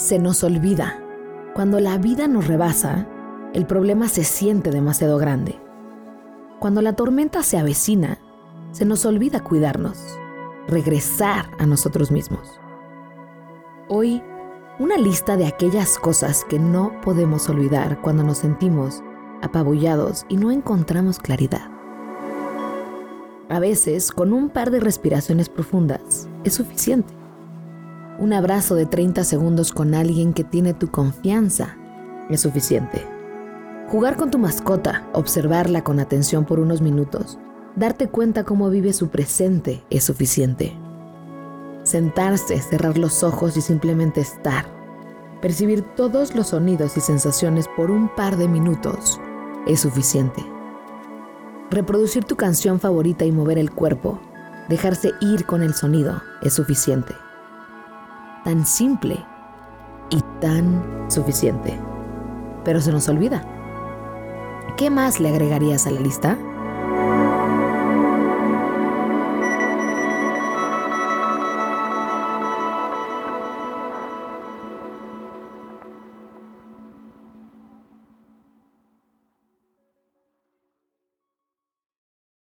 Se nos olvida. Cuando la vida nos rebasa, el problema se siente demasiado grande. Cuando la tormenta se avecina, se nos olvida cuidarnos, regresar a nosotros mismos. Hoy, una lista de aquellas cosas que no podemos olvidar cuando nos sentimos apabullados y no encontramos claridad. A veces, con un par de respiraciones profundas, es suficiente un abrazo de 30 segundos con alguien que tiene tu confianza es suficiente. Jugar con tu mascota, observarla con atención por unos minutos, darte cuenta cómo vive su presente es suficiente. Sentarse, cerrar los ojos y simplemente estar. Percibir todos los sonidos y sensaciones por un par de minutos es suficiente. Reproducir tu canción favorita y mover el cuerpo, dejarse ir con el sonido es suficiente tan simple y tan suficiente. Pero se nos olvida. ¿Qué más le agregarías a la lista?